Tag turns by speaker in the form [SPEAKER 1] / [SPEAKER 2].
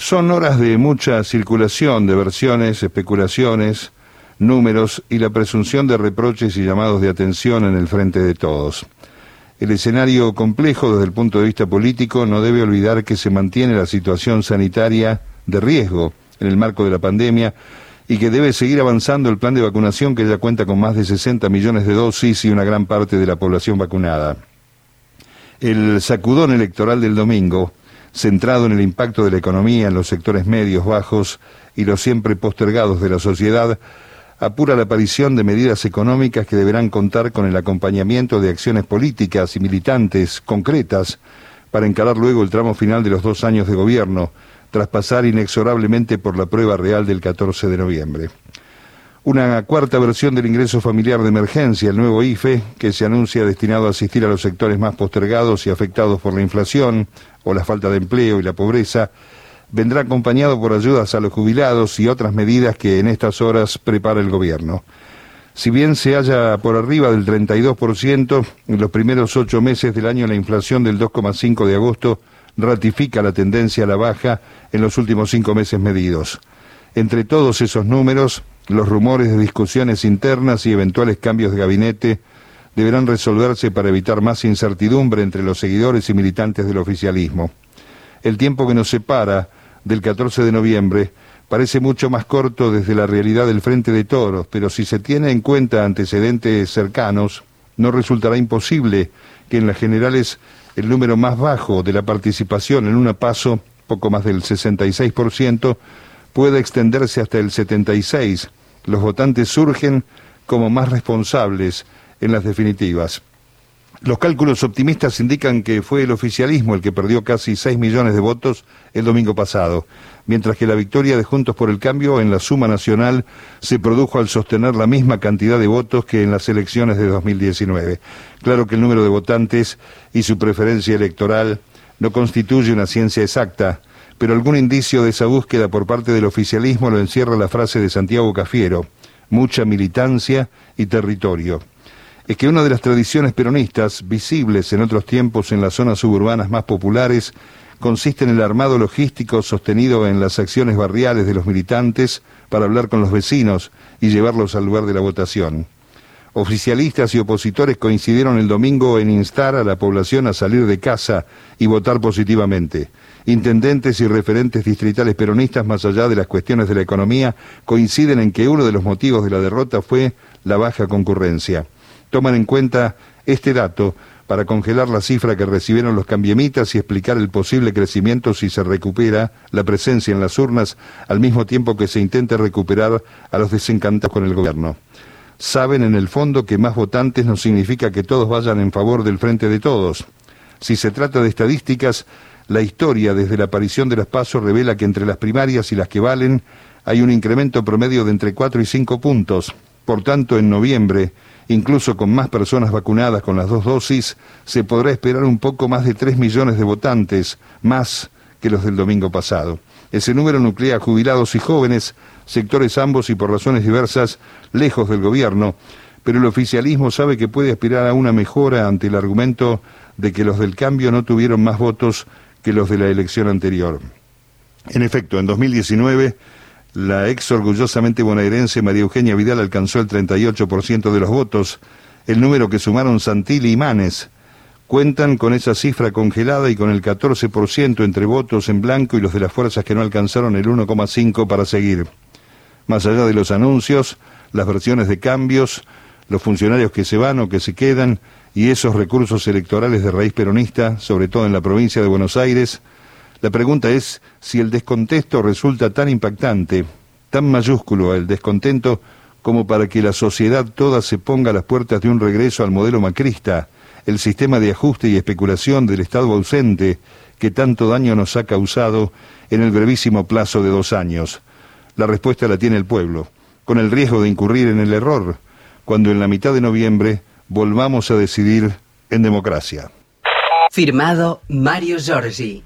[SPEAKER 1] Son horas de mucha circulación de versiones, especulaciones, números y la presunción de reproches y llamados de atención en el frente de todos. El escenario complejo desde el punto de vista político no debe olvidar que se mantiene la situación sanitaria de riesgo en el marco de la pandemia y que debe seguir avanzando el plan de vacunación que ya cuenta con más de 60 millones de dosis y una gran parte de la población vacunada. El sacudón electoral del domingo, centrado en el impacto de la economía en los sectores medios, bajos y los siempre postergados de la sociedad, apura la aparición de medidas económicas que deberán contar con el acompañamiento de acciones políticas y militantes concretas para encarar luego el tramo final de los dos años de gobierno, tras pasar inexorablemente por la prueba real del 14 de noviembre. Una cuarta versión del ingreso familiar de emergencia, el nuevo IFE, que se anuncia destinado a asistir a los sectores más postergados y afectados por la inflación o la falta de empleo y la pobreza, vendrá acompañado por ayudas a los jubilados y otras medidas que en estas horas prepara el gobierno. Si bien se halla por arriba del 32%, en los primeros ocho meses del año la inflación del 2,5 de agosto ratifica la tendencia a la baja en los últimos cinco meses medidos. Entre todos esos números, los rumores de discusiones internas y eventuales cambios de gabinete deberán resolverse para evitar más incertidumbre entre los seguidores y militantes del oficialismo. El tiempo que nos separa del 14 de noviembre parece mucho más corto desde la realidad del Frente de Toros, pero si se tiene en cuenta antecedentes cercanos, no resultará imposible que en las generales el número más bajo de la participación en una paso, poco más del 66%, pueda extenderse hasta el 76%. Los votantes surgen como más responsables en las definitivas. Los cálculos optimistas indican que fue el oficialismo el que perdió casi 6 millones de votos el domingo pasado, mientras que la victoria de Juntos por el Cambio en la suma nacional se produjo al sostener la misma cantidad de votos que en las elecciones de 2019. Claro que el número de votantes y su preferencia electoral no constituye una ciencia exacta, pero algún indicio de esa búsqueda por parte del oficialismo lo encierra la frase de Santiago Cafiero, mucha militancia y territorio es que una de las tradiciones peronistas, visibles en otros tiempos en las zonas suburbanas más populares, consiste en el armado logístico sostenido en las acciones barriales de los militantes para hablar con los vecinos y llevarlos al lugar de la votación. Oficialistas y opositores coincidieron el domingo en instar a la población a salir de casa y votar positivamente. Intendentes y referentes distritales peronistas, más allá de las cuestiones de la economía, coinciden en que uno de los motivos de la derrota fue la baja concurrencia toman en cuenta este dato para congelar la cifra que recibieron los cambiemitas y explicar el posible crecimiento si se recupera la presencia en las urnas al mismo tiempo que se intente recuperar a los desencantados con el gobierno. Saben en el fondo que más votantes no significa que todos vayan en favor del frente de todos. Si se trata de estadísticas, la historia desde la aparición de las pasos revela que entre las primarias y las que valen hay un incremento promedio de entre 4 y 5 puntos. Por tanto, en noviembre, Incluso con más personas vacunadas con las dos dosis, se podrá esperar un poco más de 3 millones de votantes, más que los del domingo pasado. Ese número nuclea jubilados y jóvenes, sectores ambos y por razones diversas lejos del gobierno, pero el oficialismo sabe que puede aspirar a una mejora ante el argumento de que los del cambio no tuvieron más votos que los de la elección anterior. En efecto, en 2019 la ex orgullosamente bonaerense María Eugenia Vidal alcanzó el 38% de los votos, el número que sumaron Santilli y Manes. Cuentan con esa cifra congelada y con el 14% entre votos en blanco y los de las fuerzas que no alcanzaron el 1,5 para seguir. Más allá de los anuncios, las versiones de cambios, los funcionarios que se van o que se quedan y esos recursos electorales de raíz peronista, sobre todo en la provincia de Buenos Aires, la pregunta es si el descontento resulta tan impactante, tan mayúsculo el descontento, como para que la sociedad toda se ponga a las puertas de un regreso al modelo macrista, el sistema de ajuste y especulación del Estado ausente que tanto daño nos ha causado en el brevísimo plazo de dos años. La respuesta la tiene el pueblo, con el riesgo de incurrir en el error, cuando en la mitad de noviembre volvamos a decidir en democracia.
[SPEAKER 2] Firmado Mario Giorgi.